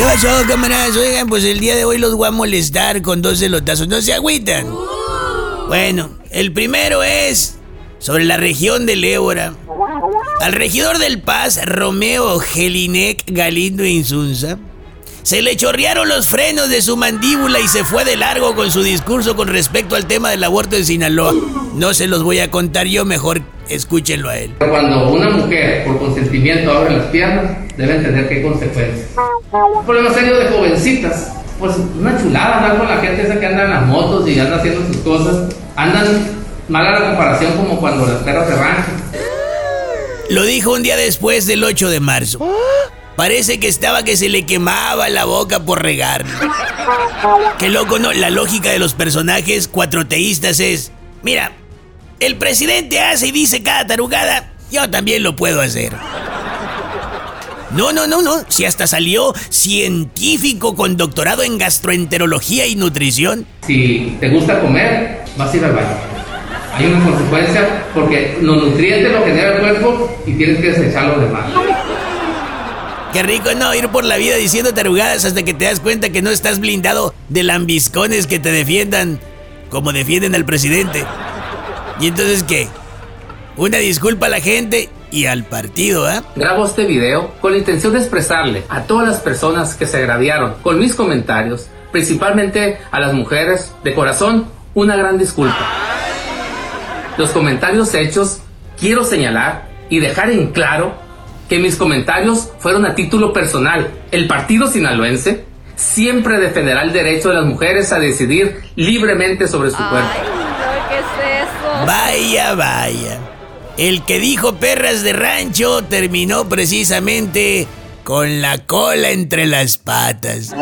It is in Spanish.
¿Qué pasó, camaradas? Oigan, pues el día de hoy los voy a molestar con dos celotazos. No se agüitan. Bueno, el primero es sobre la región del Ébora. Al regidor del Paz, Romeo Gelinec Galindo Insunza, se le chorrearon los frenos de su mandíbula y se fue de largo con su discurso con respecto al tema del aborto en Sinaloa. No se los voy a contar yo, mejor escúchenlo a él. Cuando una mujer por consentimiento abre las piernas, debe entender qué consecuencias. Un problema serio de jovencitas. Pues una chulada andar con la gente esa que anda en las motos y anda haciendo sus cosas. Andan mal a la comparación como cuando las perras se arrancan. Lo dijo un día después del 8 de marzo. Parece que estaba que se le quemaba la boca por regar. Qué loco, ¿no? La lógica de los personajes cuatroteístas es, mira, el presidente hace y dice cada tarugada, yo también lo puedo hacer. No, no, no, no. Si hasta salió científico con doctorado en gastroenterología y nutrición. Si te gusta comer, vas a ir al baño. Hay una consecuencia porque los nutrientes lo genera el cuerpo y tienes que desechar los demás. Qué rico no ir por la vida diciendo tarugadas hasta que te das cuenta que no estás blindado de lambiscones que te defiendan como defienden al presidente. ¿Y entonces qué? Una disculpa a la gente y al partido, ¿ah? Grabo este video con la intención de expresarle a todas las personas que se agraviaron con mis comentarios, principalmente a las mujeres, de corazón, una gran disculpa. Los comentarios hechos, quiero señalar y dejar en claro que mis comentarios fueron a título personal. El partido sinaloense siempre defenderá el derecho de las mujeres a decidir libremente sobre su cuerpo. ¿qué es eso? Vaya, vaya. El que dijo perras de rancho terminó precisamente con la cola entre las patas.